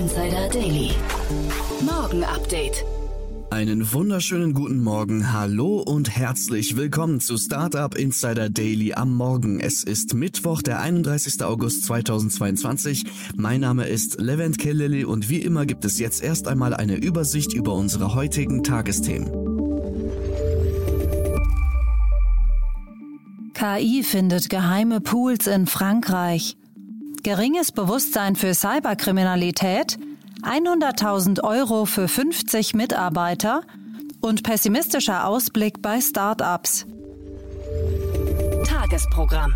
Insider Daily. Morgen Update. Einen wunderschönen guten Morgen, hallo und herzlich willkommen zu Startup Insider Daily am Morgen. Es ist Mittwoch, der 31. August 2022. Mein Name ist Levent Kelleli und wie immer gibt es jetzt erst einmal eine Übersicht über unsere heutigen Tagesthemen. KI findet geheime Pools in Frankreich. Geringes Bewusstsein für Cyberkriminalität, 100.000 Euro für 50 Mitarbeiter und pessimistischer Ausblick bei Startups. Tagesprogramm.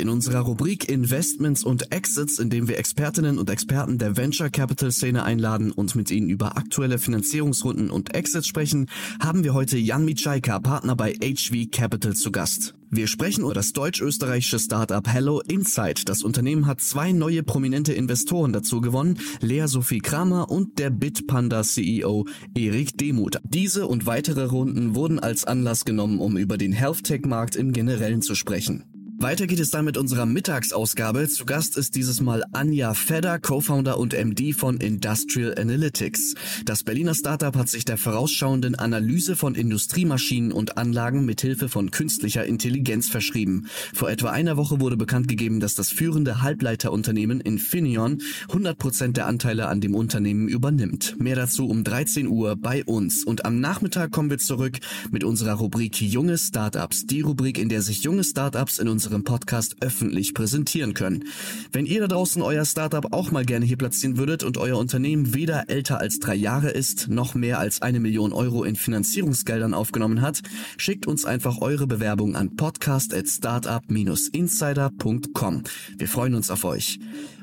In unserer Rubrik Investments und Exits, in dem wir Expertinnen und Experten der Venture Capital Szene einladen und mit ihnen über aktuelle Finanzierungsrunden und Exits sprechen, haben wir heute Jan Mitschaika, Partner bei HV Capital zu Gast. Wir sprechen über das deutsch-österreichische Startup Hello Insight. Das Unternehmen hat zwei neue prominente Investoren dazu gewonnen, Lea Sophie Kramer und der Bitpanda CEO Erik Demuth. Diese und weitere Runden wurden als Anlass genommen, um über den Health Tech Markt im Generellen zu sprechen. Weiter geht es dann mit unserer Mittagsausgabe. Zu Gast ist dieses Mal Anja Fedder, Co-Founder und MD von Industrial Analytics. Das Berliner Startup hat sich der vorausschauenden Analyse von Industriemaschinen und Anlagen mithilfe von künstlicher Intelligenz verschrieben. Vor etwa einer Woche wurde bekannt gegeben, dass das führende Halbleiterunternehmen Infineon 100% der Anteile an dem Unternehmen übernimmt. Mehr dazu um 13 Uhr bei uns. Und am Nachmittag kommen wir zurück mit unserer Rubrik Junge Startups. Die Rubrik, in der sich junge Startups in unserem Podcast öffentlich präsentieren können. Wenn ihr da draußen euer Startup auch mal gerne hier platzieren würdet und euer Unternehmen weder älter als drei Jahre ist, noch mehr als eine Million Euro in Finanzierungsgeldern aufgenommen hat, schickt uns einfach eure Bewerbung an podcast@startup-insider.com. Wir freuen uns auf euch.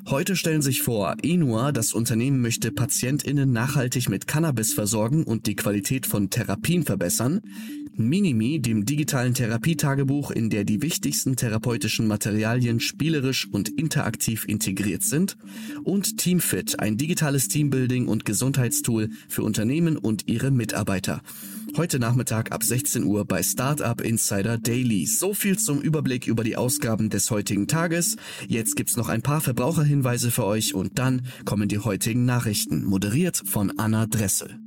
Heute stellen sich vor, Enua, das Unternehmen möchte PatientInnen nachhaltig mit Cannabis versorgen und die Qualität von Therapien verbessern. Minimi, dem digitalen Therapietagebuch, in der die wichtigsten therapeutischen Materialien spielerisch und interaktiv integriert sind. Und Teamfit, ein digitales Teambuilding und Gesundheitstool für Unternehmen und ihre Mitarbeiter. Heute Nachmittag ab 16 Uhr bei Startup Insider Daily. So viel zum Überblick über die Ausgaben des heutigen Tages. Jetzt gibt's noch ein paar Verbraucherhinweise für euch und dann kommen die heutigen Nachrichten, moderiert von Anna Dressel.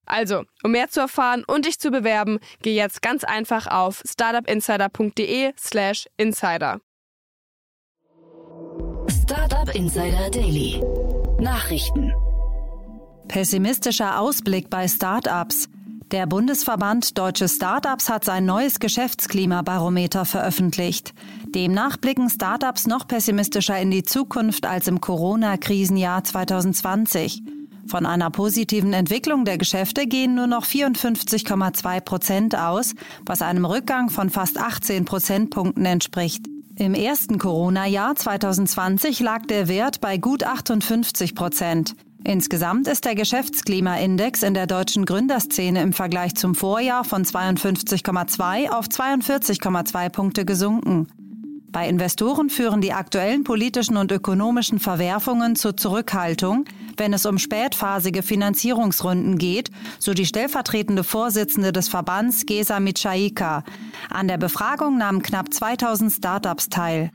Also, um mehr zu erfahren und dich zu bewerben, geh jetzt ganz einfach auf startupinsider.de/slash insider. Startup Insider Daily. Nachrichten. Pessimistischer Ausblick bei Startups. Der Bundesverband Deutsche Startups hat sein neues Geschäftsklimabarometer veröffentlicht. Demnach blicken Startups noch pessimistischer in die Zukunft als im Corona-Krisenjahr 2020. Von einer positiven Entwicklung der Geschäfte gehen nur noch 54,2 Prozent aus, was einem Rückgang von fast 18 Prozentpunkten entspricht. Im ersten Corona-Jahr 2020 lag der Wert bei gut 58 Prozent. Insgesamt ist der Geschäftsklimaindex in der deutschen Gründerszene im Vergleich zum Vorjahr von 52,2 auf 42,2 Punkte gesunken. Bei Investoren führen die aktuellen politischen und ökonomischen Verwerfungen zur Zurückhaltung, wenn es um spätphasige Finanzierungsrunden geht, so die stellvertretende Vorsitzende des Verbands Gesa Michaika. An der Befragung nahmen knapp 2000 Startups teil.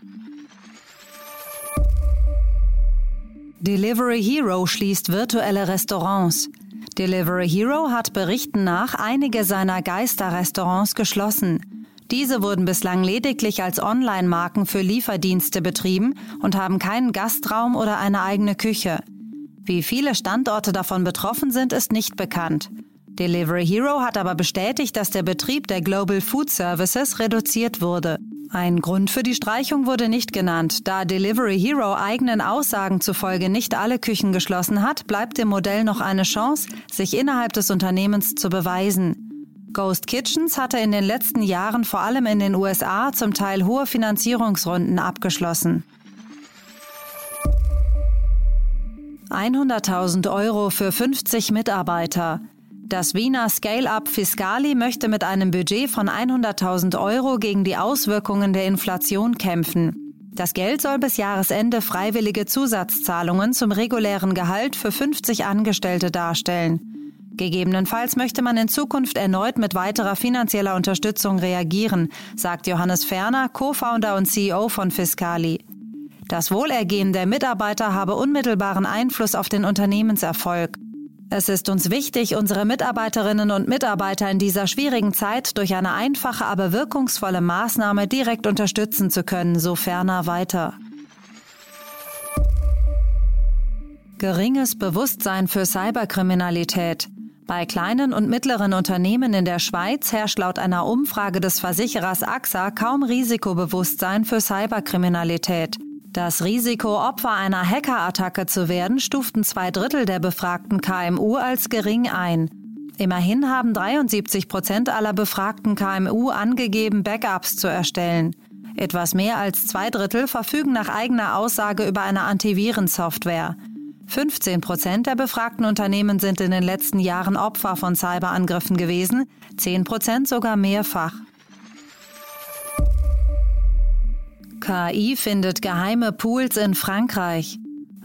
Delivery Hero schließt virtuelle Restaurants. Delivery Hero hat Berichten nach einige seiner Geisterrestaurants geschlossen. Diese wurden bislang lediglich als Online-Marken für Lieferdienste betrieben und haben keinen Gastraum oder eine eigene Küche. Wie viele Standorte davon betroffen sind, ist nicht bekannt. Delivery Hero hat aber bestätigt, dass der Betrieb der Global Food Services reduziert wurde. Ein Grund für die Streichung wurde nicht genannt. Da Delivery Hero eigenen Aussagen zufolge nicht alle Küchen geschlossen hat, bleibt dem Modell noch eine Chance, sich innerhalb des Unternehmens zu beweisen. Ghost Kitchens hatte in den letzten Jahren vor allem in den USA zum Teil hohe Finanzierungsrunden abgeschlossen. 100.000 Euro für 50 Mitarbeiter. Das Wiener Scale-up Fiscali möchte mit einem Budget von 100.000 Euro gegen die Auswirkungen der Inflation kämpfen. Das Geld soll bis Jahresende freiwillige Zusatzzahlungen zum regulären Gehalt für 50 Angestellte darstellen. Gegebenenfalls möchte man in Zukunft erneut mit weiterer finanzieller Unterstützung reagieren, sagt Johannes Ferner, Co-Founder und CEO von Fiscali. Das Wohlergehen der Mitarbeiter habe unmittelbaren Einfluss auf den Unternehmenserfolg. Es ist uns wichtig, unsere Mitarbeiterinnen und Mitarbeiter in dieser schwierigen Zeit durch eine einfache, aber wirkungsvolle Maßnahme direkt unterstützen zu können, so ferner weiter. Geringes Bewusstsein für Cyberkriminalität. Bei kleinen und mittleren Unternehmen in der Schweiz herrscht laut einer Umfrage des Versicherers AXA kaum Risikobewusstsein für Cyberkriminalität. Das Risiko, Opfer einer Hackerattacke zu werden, stuften zwei Drittel der befragten KMU als gering ein. Immerhin haben 73 Prozent aller befragten KMU angegeben, Backups zu erstellen. Etwas mehr als zwei Drittel verfügen nach eigener Aussage über eine Antivirensoftware. 15 Prozent der befragten Unternehmen sind in den letzten Jahren Opfer von Cyberangriffen gewesen, 10 Prozent sogar mehrfach. KI findet geheime Pools in Frankreich.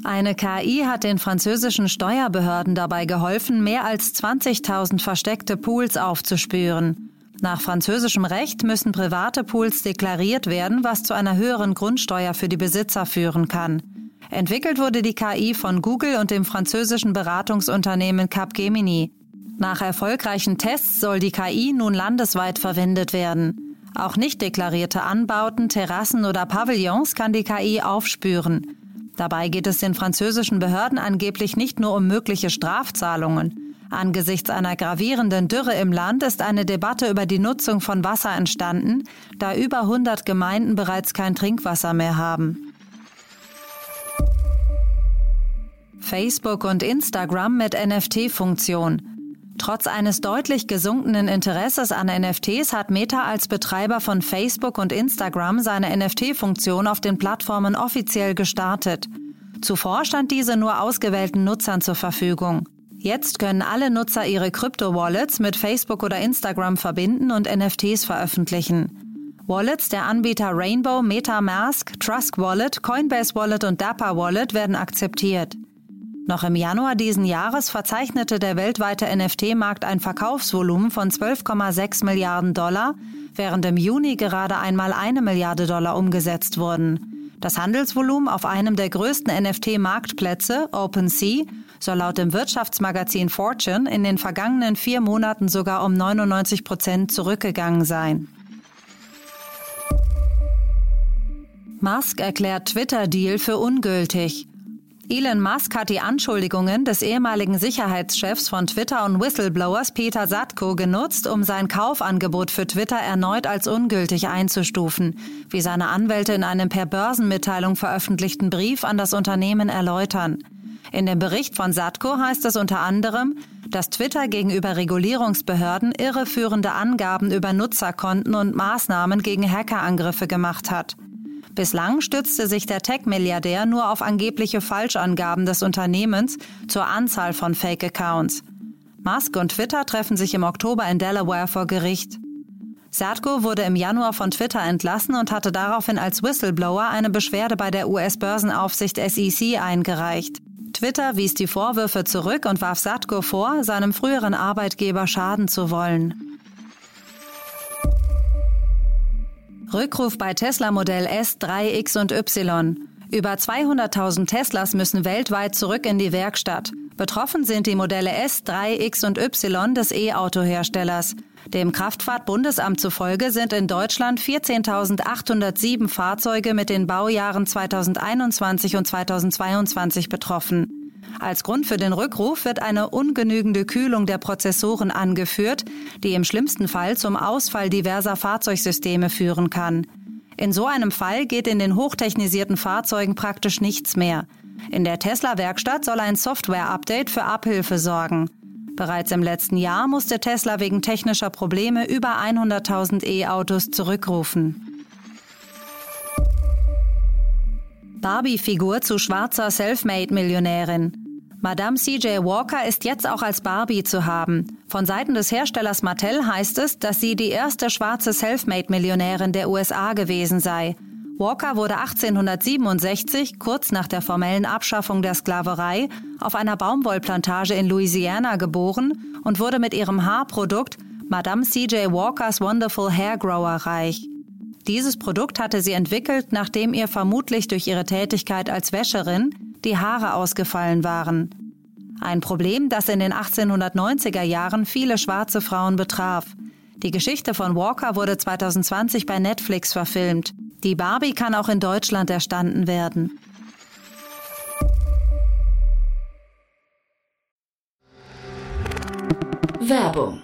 Eine KI hat den französischen Steuerbehörden dabei geholfen, mehr als 20.000 versteckte Pools aufzuspüren. Nach französischem Recht müssen private Pools deklariert werden, was zu einer höheren Grundsteuer für die Besitzer führen kann. Entwickelt wurde die KI von Google und dem französischen Beratungsunternehmen Capgemini. Nach erfolgreichen Tests soll die KI nun landesweit verwendet werden. Auch nicht deklarierte Anbauten, Terrassen oder Pavillons kann die KI aufspüren. Dabei geht es den französischen Behörden angeblich nicht nur um mögliche Strafzahlungen. Angesichts einer gravierenden Dürre im Land ist eine Debatte über die Nutzung von Wasser entstanden, da über 100 Gemeinden bereits kein Trinkwasser mehr haben. Facebook und Instagram mit NFT-Funktion. Trotz eines deutlich gesunkenen Interesses an NFTs hat Meta als Betreiber von Facebook und Instagram seine NFT-Funktion auf den Plattformen offiziell gestartet. Zuvor stand diese nur ausgewählten Nutzern zur Verfügung. Jetzt können alle Nutzer ihre Krypto-Wallets mit Facebook oder Instagram verbinden und NFTs veröffentlichen. Wallets der Anbieter Rainbow, MetaMask, Trusk Wallet, Coinbase Wallet und Dapper Wallet werden akzeptiert. Noch im Januar diesen Jahres verzeichnete der weltweite NFT-Markt ein Verkaufsvolumen von 12,6 Milliarden Dollar, während im Juni gerade einmal eine Milliarde Dollar umgesetzt wurden. Das Handelsvolumen auf einem der größten NFT-Marktplätze, OpenSea, soll laut dem Wirtschaftsmagazin Fortune in den vergangenen vier Monaten sogar um 99 Prozent zurückgegangen sein. Musk erklärt Twitter-Deal für ungültig. Elon Musk hat die Anschuldigungen des ehemaligen Sicherheitschefs von Twitter und Whistleblowers Peter Satko genutzt, um sein Kaufangebot für Twitter erneut als ungültig einzustufen, wie seine Anwälte in einem per Börsenmitteilung veröffentlichten Brief an das Unternehmen erläutern. In dem Bericht von Satko heißt es unter anderem, dass Twitter gegenüber Regulierungsbehörden irreführende Angaben über Nutzerkonten und Maßnahmen gegen Hackerangriffe gemacht hat. Bislang stützte sich der Tech-Milliardär nur auf angebliche Falschangaben des Unternehmens zur Anzahl von Fake-Accounts. Musk und Twitter treffen sich im Oktober in Delaware vor Gericht. Satko wurde im Januar von Twitter entlassen und hatte daraufhin als Whistleblower eine Beschwerde bei der US-Börsenaufsicht SEC eingereicht. Twitter wies die Vorwürfe zurück und warf Satko vor, seinem früheren Arbeitgeber schaden zu wollen. Rückruf bei Tesla Modell S, 3, X und Y. Über 200.000 Teslas müssen weltweit zurück in die Werkstatt. Betroffen sind die Modelle S, 3, X und Y des E-Auto-Herstellers. Dem Kraftfahrtbundesamt zufolge sind in Deutschland 14.807 Fahrzeuge mit den Baujahren 2021 und 2022 betroffen. Als Grund für den Rückruf wird eine ungenügende Kühlung der Prozessoren angeführt, die im schlimmsten Fall zum Ausfall diverser Fahrzeugsysteme führen kann. In so einem Fall geht in den hochtechnisierten Fahrzeugen praktisch nichts mehr. In der Tesla-Werkstatt soll ein Software-Update für Abhilfe sorgen. Bereits im letzten Jahr musste Tesla wegen technischer Probleme über 100.000 E-Autos zurückrufen. Barbie-Figur zu schwarzer Selfmade-Millionärin. Madame CJ Walker ist jetzt auch als Barbie zu haben. Von Seiten des Herstellers Mattel heißt es, dass sie die erste schwarze Selfmade-Millionärin der USA gewesen sei. Walker wurde 1867, kurz nach der formellen Abschaffung der Sklaverei, auf einer Baumwollplantage in Louisiana geboren und wurde mit ihrem Haarprodukt Madame C.J. Walkers Wonderful Hair Grower reich. Dieses Produkt hatte sie entwickelt, nachdem ihr vermutlich durch ihre Tätigkeit als Wäscherin die Haare ausgefallen waren. Ein Problem, das in den 1890er Jahren viele schwarze Frauen betraf. Die Geschichte von Walker wurde 2020 bei Netflix verfilmt. Die Barbie kann auch in Deutschland erstanden werden. Werbung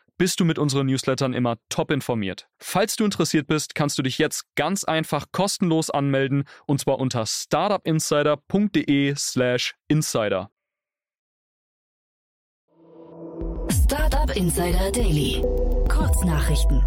bist du mit unseren Newslettern immer top informiert. Falls du interessiert bist, kannst du dich jetzt ganz einfach kostenlos anmelden und zwar unter startupinsider.de/slash insider. Startup Insider Daily. Kurznachrichten.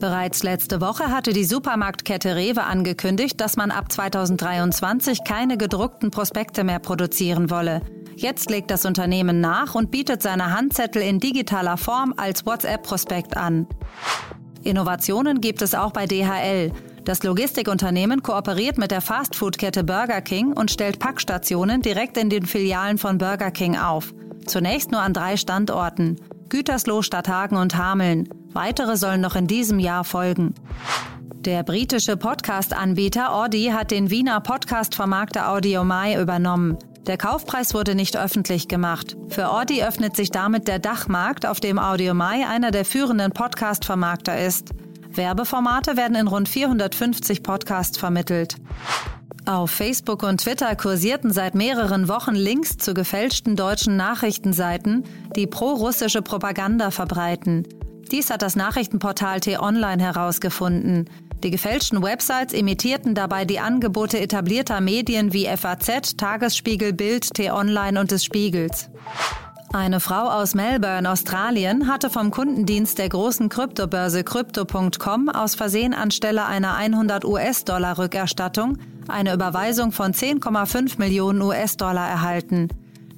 Bereits letzte Woche hatte die Supermarktkette Rewe angekündigt, dass man ab 2023 keine gedruckten Prospekte mehr produzieren wolle. Jetzt legt das Unternehmen nach und bietet seine Handzettel in digitaler Form als WhatsApp-Prospekt an. Innovationen gibt es auch bei DHL. Das Logistikunternehmen kooperiert mit der Fastfood-Kette Burger King und stellt Packstationen direkt in den Filialen von Burger King auf. Zunächst nur an drei Standorten. Gütersloh, Stadthagen und Hameln. Weitere sollen noch in diesem Jahr folgen. Der britische Podcast-Anbieter Audi hat den Wiener Podcast-Vermarkter AudioMai übernommen. Der Kaufpreis wurde nicht öffentlich gemacht. Für Audi öffnet sich damit der Dachmarkt, auf dem AudioMai einer der führenden Podcast-Vermarkter ist. Werbeformate werden in rund 450 Podcasts vermittelt. Auf Facebook und Twitter kursierten seit mehreren Wochen Links zu gefälschten deutschen Nachrichtenseiten, die pro-russische Propaganda verbreiten. Dies hat das Nachrichtenportal T-Online herausgefunden. Die gefälschten Websites imitierten dabei die Angebote etablierter Medien wie FAZ, Tagesspiegel, Bild, T-Online und des Spiegels. Eine Frau aus Melbourne, Australien, hatte vom Kundendienst der großen Kryptobörse Crypto.com aus Versehen anstelle einer 100 US-Dollar Rückerstattung eine Überweisung von 10,5 Millionen US-Dollar erhalten.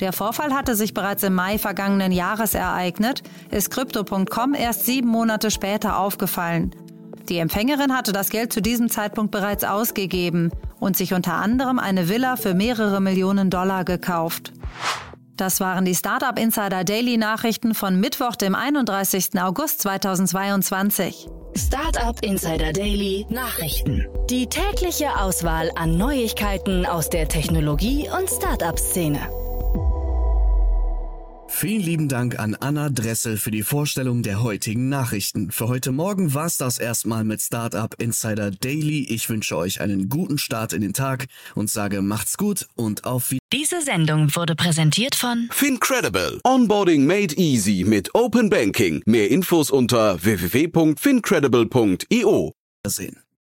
Der Vorfall hatte sich bereits im Mai vergangenen Jahres ereignet, ist Crypto.com erst sieben Monate später aufgefallen. Die Empfängerin hatte das Geld zu diesem Zeitpunkt bereits ausgegeben und sich unter anderem eine Villa für mehrere Millionen Dollar gekauft. Das waren die Startup Insider Daily Nachrichten von Mittwoch, dem 31. August 2022. Startup Insider Daily Nachrichten. Die tägliche Auswahl an Neuigkeiten aus der Technologie- und Startup-Szene. Vielen lieben Dank an Anna Dressel für die Vorstellung der heutigen Nachrichten. Für heute Morgen war es das erstmal mit Startup Insider Daily. Ich wünsche euch einen guten Start in den Tag und sage macht's gut und auf Wiedersehen. Diese Sendung wurde präsentiert von Fincredible. Onboarding made easy mit Open Banking. Mehr Infos unter www.fincredible.io.